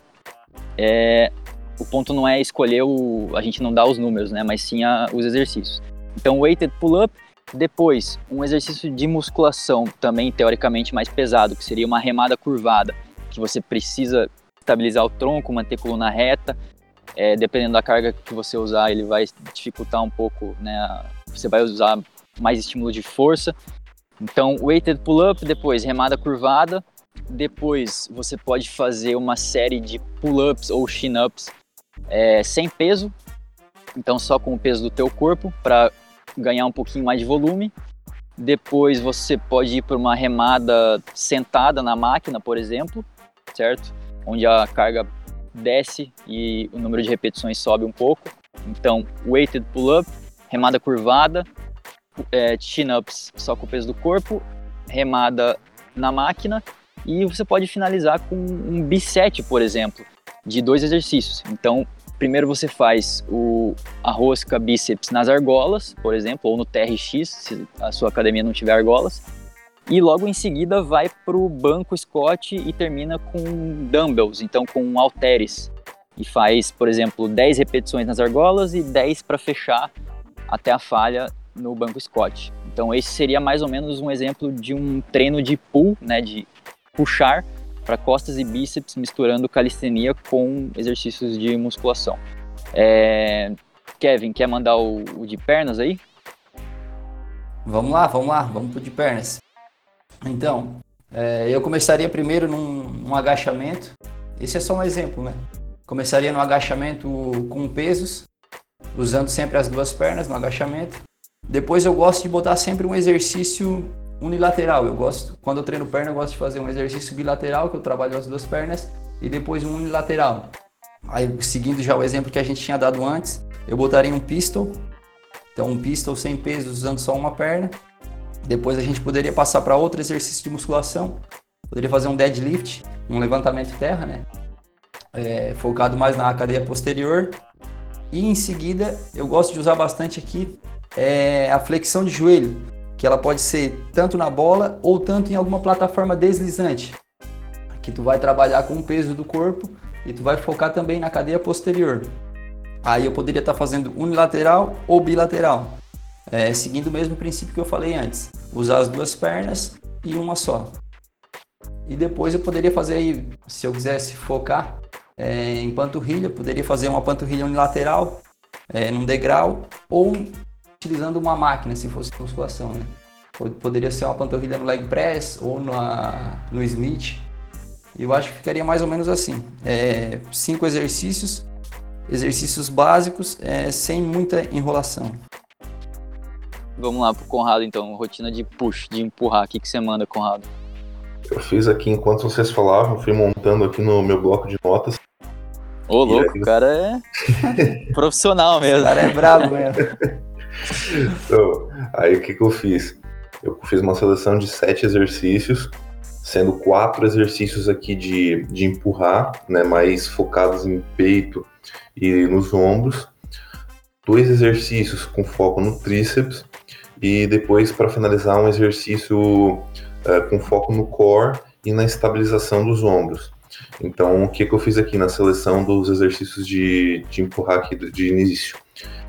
É, o ponto não é escolher o, a gente não dá os números, né, mas sim a, os exercícios. Então weighted pull-up, depois um exercício de musculação também teoricamente mais pesado, que seria uma remada curvada, que você precisa estabilizar o tronco, manter a coluna reta. É, dependendo da carga que você usar, ele vai dificultar um pouco, né? Você vai usar mais estímulo de força. Então, weighted pull-up, depois remada curvada, depois você pode fazer uma série de pull-ups ou chin-ups é, sem peso, então só com o peso do teu corpo para ganhar um pouquinho mais de volume. Depois você pode ir para uma remada sentada na máquina, por exemplo, certo? Onde a carga desce e o número de repetições sobe um pouco. Então, weighted pull-up, remada curvada, é, chin-ups só com o peso do corpo, remada na máquina e você pode finalizar com um bisete, por exemplo, de dois exercícios. Então, primeiro você faz o, a rosca bíceps nas argolas, por exemplo, ou no TRX, se a sua academia não tiver argolas. E logo em seguida vai para o banco Scott e termina com dumbbells, então com halteres. E faz, por exemplo, 10 repetições nas argolas e 10 para fechar até a falha no banco Scott. Então esse seria mais ou menos um exemplo de um treino de pull, né, de puxar para costas e bíceps, misturando calistenia com exercícios de musculação. É... Kevin, quer mandar o, o, de pernas aí? Vamos lá, vamos lá, vamos pro de pernas. Então, é, eu começaria primeiro num, num, agachamento. Esse é só um exemplo, né? Começaria no agachamento com pesos, usando sempre as duas pernas no agachamento. Depois eu gosto de botar sempre um exercício unilateral. Eu gosto, quando eu treino perna, eu gosto de fazer um exercício bilateral, que eu trabalho as duas pernas, e depois um unilateral. Aí, seguindo já o exemplo que a gente tinha dado antes, eu botaria um pistol. Então, um pistol sem peso, usando só uma perna. Depois a gente poderia passar para outro exercício de musculação. Poderia fazer um deadlift, um levantamento terra, né? É, focado mais na cadeia posterior. E em seguida, eu gosto de usar bastante aqui é, a flexão de joelho que ela pode ser tanto na bola ou tanto em alguma plataforma deslizante, que tu vai trabalhar com o peso do corpo e tu vai focar também na cadeia posterior. Aí eu poderia estar fazendo unilateral ou bilateral, é, seguindo o mesmo princípio que eu falei antes, usar as duas pernas e uma só. E depois eu poderia fazer aí, se eu quisesse focar é, em panturrilha, poderia fazer uma panturrilha unilateral é, num degrau ou utilizando uma máquina, se fosse musculação, né? Poderia ser uma panturrilha no leg press ou na, no Smith. Eu acho que ficaria mais ou menos assim. É, cinco exercícios, exercícios básicos, é, sem muita enrolação. Vamos lá pro Conrado então, rotina de push, de empurrar. O que, que você manda, Conrado? Eu fiz aqui enquanto vocês falavam, fui montando aqui no meu bloco de notas. Ô, louco, aí... o cara é profissional mesmo. O cara é brabo mesmo. então, aí o que, que eu fiz? Eu fiz uma seleção de sete exercícios, sendo quatro exercícios aqui de, de empurrar, né, mais focados em peito e nos ombros, dois exercícios com foco no tríceps e depois para finalizar um exercício uh, com foco no core e na estabilização dos ombros. Então, o que, que eu fiz aqui na seleção dos exercícios de, de empurrar aqui de início?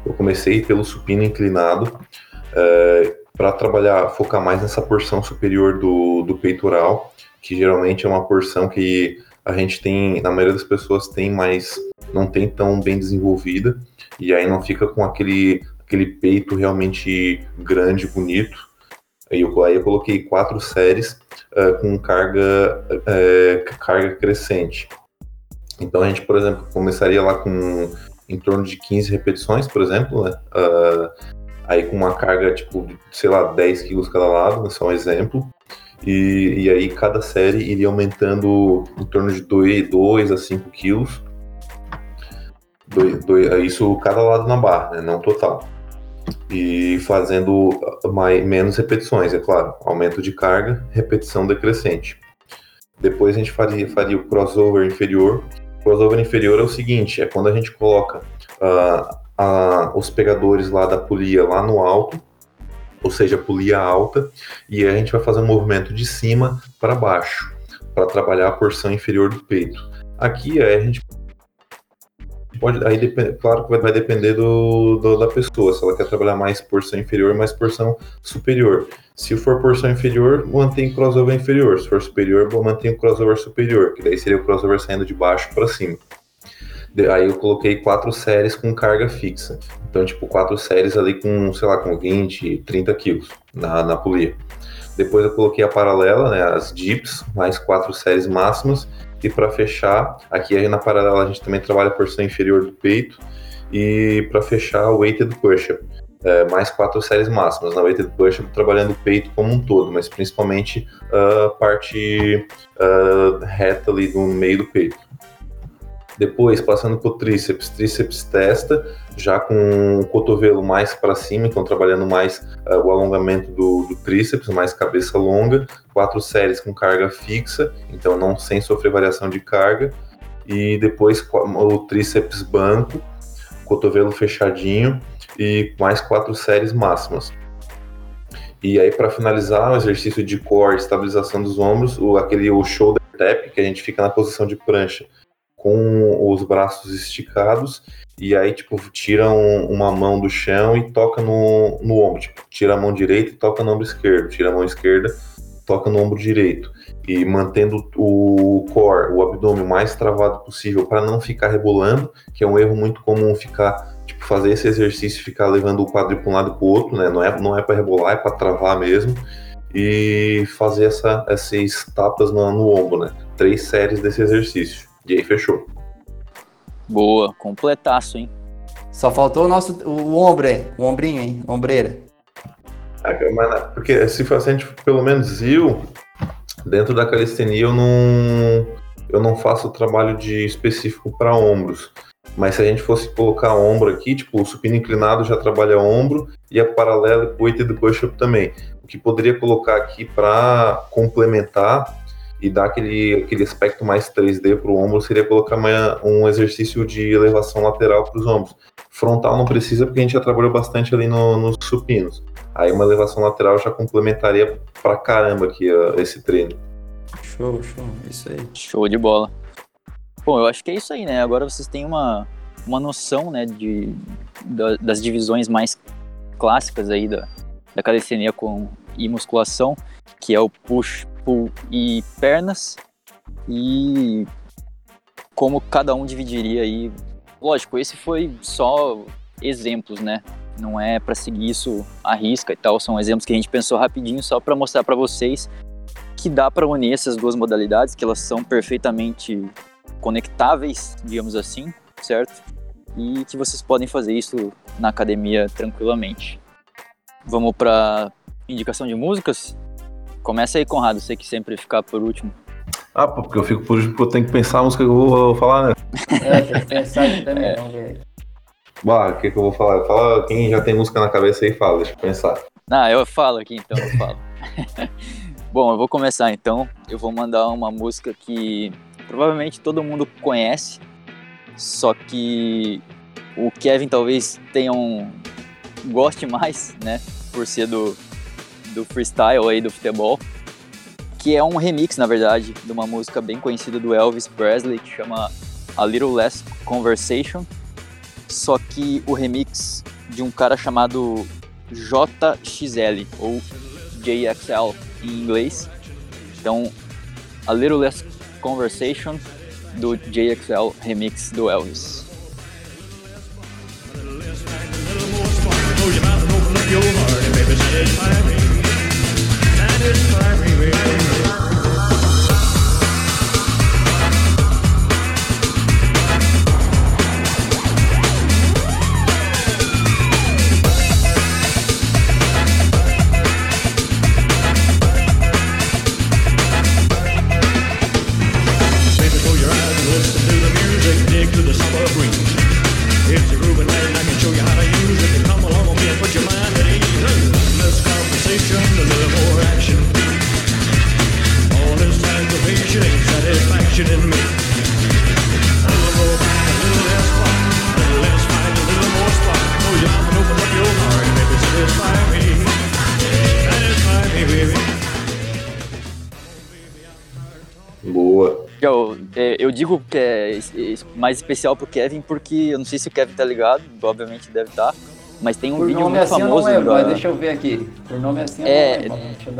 Eu comecei pelo supino inclinado, uh, eh, para trabalhar, focar mais nessa porção superior do, do peitoral, que geralmente é uma porção que a gente tem, na maioria das pessoas tem, mas não tem tão bem desenvolvida, e aí não fica com aquele, aquele peito realmente grande, bonito. Aí eu, aí eu coloquei quatro séries uh, com carga, uh, carga crescente. Então a gente, por exemplo, começaria lá com em torno de 15 repetições, por exemplo, né? Uh, aí com uma carga, tipo, sei lá, 10 quilos cada lado, né? só um exemplo. E, e aí cada série iria aumentando em torno de 2, a 5 quilos. Isso cada lado na barra, né? não total. E fazendo mais, menos repetições, é claro. Aumento de carga, repetição decrescente. Depois a gente faria, faria o crossover inferior. Crossover inferior é o seguinte: é quando a gente coloca uh, uh, os pegadores lá da polia lá no alto, ou seja, polia alta, e a gente vai fazer um movimento de cima para baixo, para trabalhar a porção inferior do peito. Aqui a gente pode, aí claro que vai, depender do, do, da pessoa, se ela quer trabalhar mais porção inferior, mais porção superior. Se for porção inferior, mantém crossover inferior. Se for superior, mantém o crossover superior, que daí seria o crossover saindo de baixo para cima. Aí eu coloquei quatro séries com carga fixa. Então, tipo, quatro séries ali com, sei lá, com 20, 30 quilos na, na polia. Depois eu coloquei a paralela, né, as dips, mais quatro séries máximas. E para fechar, aqui na paralela a gente também trabalha a porção inferior do peito. E para fechar, o weighted push-up. É, mais quatro séries máximas. Na weighted push-up trabalhando o peito como um todo, mas principalmente a uh, parte uh, reta ali no meio do peito. Depois, passando para o tríceps, tríceps testa, já com o cotovelo mais para cima, então trabalhando mais uh, o alongamento do, do, tríceps, mais cabeça longa, quatro séries com carga fixa, então não sem sofrer variação de carga, e depois o tríceps banco, cotovelo fechadinho e mais quatro séries máximas. E aí para finalizar o exercício de core, estabilização dos ombros, o, aquele o shoulder tap, que a gente fica na posição de prancha com os braços esticados e aí, tipo, tira um, uma mão do chão e toca no, no ombro. Tipo, tira a mão direita e toca no ombro esquerdo. Tira a mão esquerda, toca no ombro direito. E mantendo o core, o abdômen mais travado possível para não ficar rebolando, que é um erro muito comum ficar, tipo, fazer esse exercício e ficar levando o quadril para um lado para o outro, né? Não é, não é para rebolar, é para travar mesmo. E fazer essa, essas tapas no, no ombro, né? Três séries desse exercício. E aí fechou. Boa, completaço, hein? Só faltou o nosso o ombro, o ombrinho, hein? Ombreira. Ah, porque se a gente, pelo menos eu, dentro da calistenia, eu não, eu não faço trabalho de específico para ombros. Mas se a gente fosse colocar ombro aqui, tipo, o supino inclinado já trabalha ombro e a paralela e o weighted push-up também. O que poderia colocar aqui para complementar e dar aquele, aquele aspecto mais 3D para o ombro seria colocar uma, um exercício de elevação lateral para os ombros. Frontal não precisa porque a gente já trabalhou bastante ali no, nos supinos. Aí uma elevação lateral já complementaria pra caramba aqui uh, esse treino. Show, show, isso aí. Show de bola. Bom, eu acho que é isso aí, né? Agora vocês têm uma, uma noção, né, de, da, das divisões mais clássicas aí da, da calistenia com, e musculação, que é o push, pull e pernas e como cada um dividiria aí. Lógico, esse foi só exemplos, né? Não é para seguir isso à risca e tal, são exemplos que a gente pensou rapidinho só para mostrar para vocês que dá para unir essas duas modalidades, que elas são perfeitamente conectáveis, digamos assim, certo? E que vocês podem fazer isso na academia tranquilamente. Vamos para indicação de músicas? Começa aí, Conrado, você que sempre fica por último. Ah, porque eu fico por último porque eu tenho que pensar a música que eu vou falar, né? É, tem que pensar aqui também, é. vamos ver. Bah, o que, que eu vou falar? Fala quem já tem música na cabeça aí, fala, deixa eu pensar. Ah, eu falo aqui então, eu falo. Bom, eu vou começar então. Eu vou mandar uma música que provavelmente todo mundo conhece, só que o Kevin talvez tenha um goste mais, né, por ser do do freestyle aí do futebol, que é um remix, na verdade, de uma música bem conhecida do Elvis Presley, que chama A Little Less Conversation, só que o remix de um cara chamado JXL, ou JXL em inglês. Então, A Little Less Conversation do JXL remix do Elvis. Que é mais especial pro Kevin porque eu não sei se o Kevin tá ligado, obviamente deve estar. Tá, mas tem um Por vídeo muito assim famoso. Eu não deixa eu ver aqui. Por nome assim é,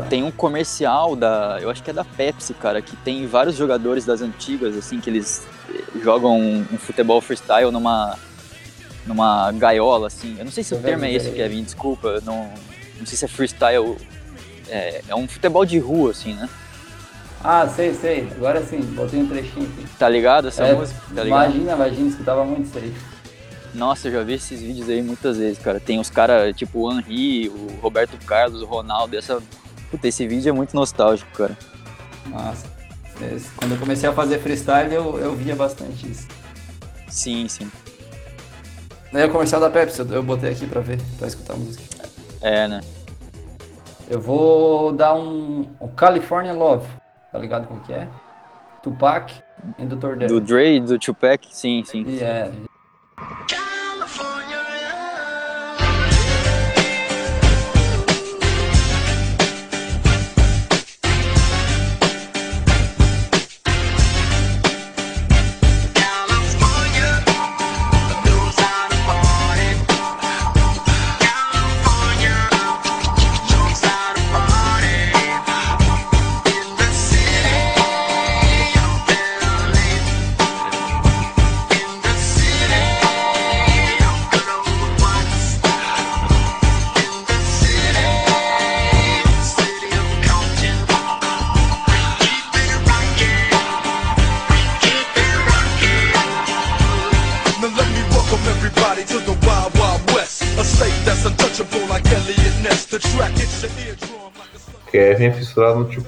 Tem um comercial da. Eu acho que é da Pepsi, cara, que tem vários jogadores das antigas, assim, que eles eh, jogam um futebol freestyle numa. numa gaiola, assim. Eu não sei se eu o termo é esse, Kevin, desculpa. Não, não sei se é freestyle. É, é um futebol de rua, assim, né? Ah, sei, sei. Agora sim, botei um trechinho aqui. Tá ligado essa é, música? Tá ligado? Imagina, imagina, escutava muito isso aí. Nossa, eu já vi esses vídeos aí muitas vezes, cara. Tem os caras tipo o Henry, o Roberto Carlos, o Ronaldo. Essa... Puta, esse vídeo é muito nostálgico, cara. Nossa. Quando eu comecei a fazer freestyle, eu, eu via bastante isso. Sim, sim. É o comercial da Pepsi, eu botei aqui pra ver, pra escutar a música. É, né? Eu vou dar um, um California Love. Tá ligado com o que é? Tupac e Dr. Dre. Do Dre, do Tupac, sim, sim. E é.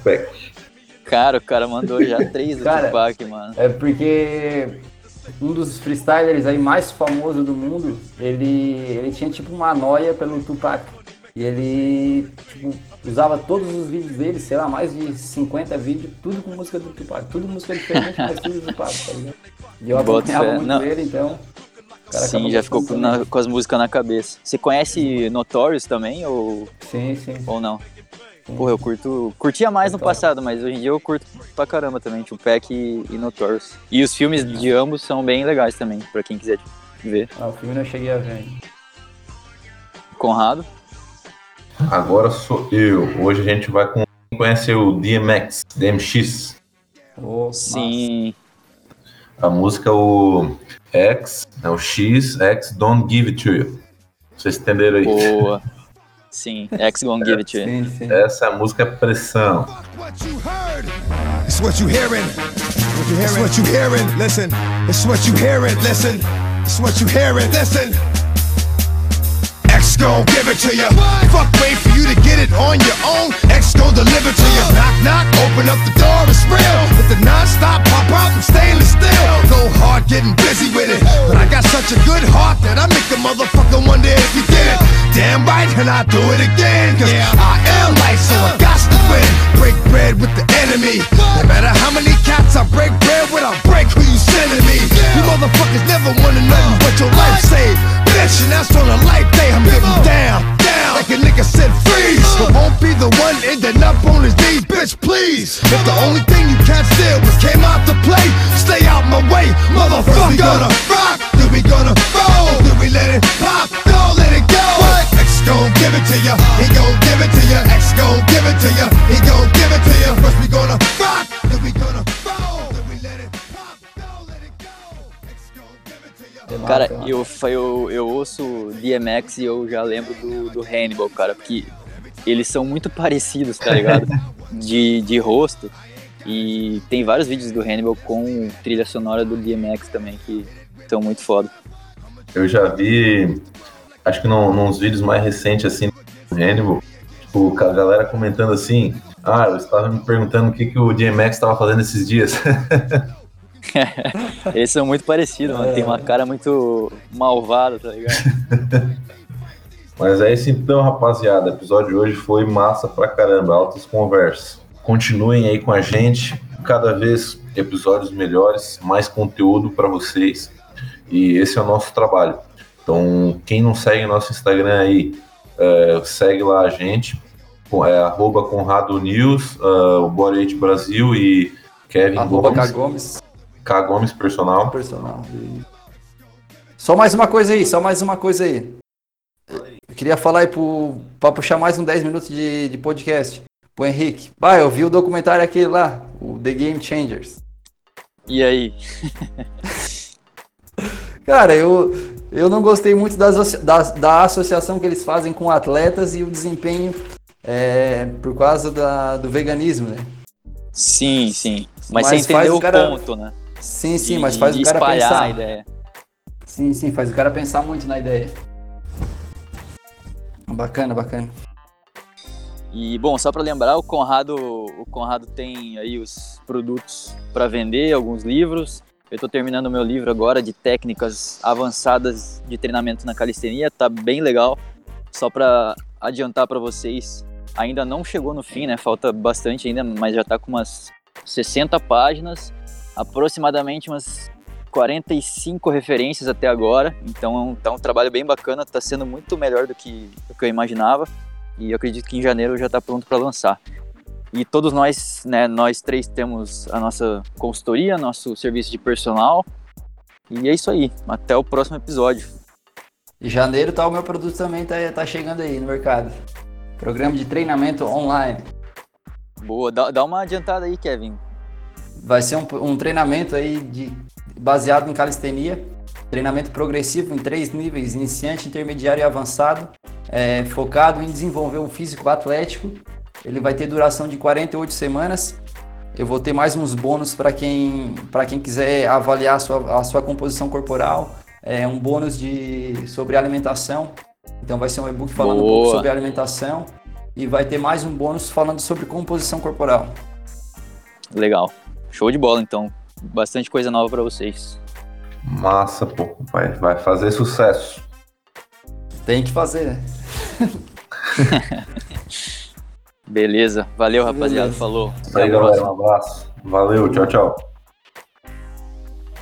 Tupac. Cara, o cara mandou já três do cara, Tupac, mano. É porque um dos freestylers aí mais famosos do mundo, ele, ele tinha tipo uma noia pelo Tupac. E ele tipo, usava todos os vídeos dele, sei lá, mais de 50 vídeos, tudo com música do Tupac. Tudo música diferente, mas tudo do Tupac, tá ligado? E eu acompanhava muito Não. ele, então... Sim, já ficou com, na, com as músicas na cabeça. Você conhece Notorious também, ou... Sim, sim. Ou não? Porra, eu curto. Curtia mais no passado, mas hoje em dia eu curto pra caramba também, Tupac e, e Notorious. E os filmes de ambos são bem legais também, pra quem quiser ver. Ah, o filme não cheguei a ver. Conrado? Agora sou eu. Hoje a gente vai com... conhecer o DMX, DMX. Oh, Sim. A música, o X, é o X, X, Don't Give It To You. Vocês entenderam aí? Boa. Sim, X Gonna Give It To You. Essa música é pressão. It's what you hearing. It's what you hearing. Listen. It's what you hearing. Listen. It's what you hearing. Listen. X gon' give it to you. Fuck, wait for you to get it on your own. X gon' deliver to you. Knock, knock, open up the door, it's real. With the non-stop pop out and stainless steel. Go hard, getting busy with it. But I got such a good heart that I make a motherfucker wonder if you did it. Damn right, and I do it again. Cause. I am light, so I got to win. Break bread with the enemy. No matter how many cats I break bread with, I break who you sending me. You motherfuckers never wanna know what your life saved. Bitch, and that's on a life day. I'm getting down, down. Like a nigga said, freeze. But won't be the one ending up on his knees, bitch, please. If the only thing you can't steal was came out to play, stay out my way, motherfucker. we gonna rock, then we gonna roll, then we let it pop, don't let it go. X gon' give it to ya, he gon' give it to ya. X gon' give it to ya, he gon' give it to ya. First we gonna rock, then we gonna Cara, eu, eu, eu ouço DMX e eu já lembro do, do Hannibal, cara, porque eles são muito parecidos, tá ligado? de, de rosto. E tem vários vídeos do Hannibal com trilha sonora do DMX também, que são muito foda. Eu já vi, acho que num, nos vídeos mais recentes, assim, do Hannibal, tipo, a galera comentando assim, ah, eu estava me perguntando o que, que o DMX estava fazendo esses dias. Eles são muito parecidos, mano. Tem uma cara muito malvada, tá ligado? Mas é isso então, rapaziada. O episódio de hoje foi massa pra caramba, altas conversas. Continuem aí com a gente, cada vez episódios melhores, mais conteúdo para vocês. E esse é o nosso trabalho. Então, quem não segue nosso Instagram aí, é, segue lá a gente, é arroba Conrado News, uh, o Borete Brasil e Kevin arroba Gomes. K Gomes. K Gomes Personal. Personal. Só mais uma coisa aí, só mais uma coisa aí. Eu queria falar aí para puxar mais uns 10 minutos de, de podcast. Pro Henrique. Vai, eu vi o documentário aquele lá, o The Game Changers. E aí? Cara, eu, eu não gostei muito das, da, da associação que eles fazem com atletas e o desempenho é, por causa da, do veganismo, né? Sim, sim. Mas, mas você entendeu o, cara... ponto, né? Sim, sim, mas faz o cara pensar. A ideia. Sim, sim, faz o cara pensar muito na ideia. Bacana, bacana. E bom, só para lembrar, o Conrado, o Conrado tem aí os produtos para vender, alguns livros. Eu estou terminando o meu livro agora de técnicas avançadas de treinamento na calistenia, tá bem legal. Só para adiantar para vocês, ainda não chegou no fim, né? Falta bastante ainda, mas já está com umas 60 páginas, aproximadamente umas 45 referências até agora. Então tá um trabalho bem bacana, está sendo muito melhor do que, do que eu imaginava. E eu acredito que em janeiro já está pronto para lançar. E todos nós, né, nós três temos a nossa consultoria, nosso serviço de personal. E é isso aí. Até o próximo episódio. Em janeiro tá o meu produto também tá, tá chegando aí no mercado. Programa de treinamento online. Boa, dá, dá uma adiantada aí, Kevin. Vai ser um, um treinamento aí de, baseado em calistenia, treinamento progressivo em três níveis, iniciante, intermediário e avançado, é, focado em desenvolver um físico atlético. Ele vai ter duração de 48 semanas. Eu vou ter mais uns bônus para quem, quem quiser avaliar a sua, a sua composição corporal, é, um bônus de, sobre alimentação. Então vai ser um e-book falando Boa. um pouco sobre alimentação e vai ter mais um bônus falando sobre composição corporal. Legal. Show de bola, então. Bastante coisa nova para vocês. Massa, pô. Vai, vai fazer sucesso. Tem que fazer, né? Beleza. Valeu, rapaziada. Beleza. Falou. Isso aí, galera. Um abraço. Valeu. Tchau, tchau.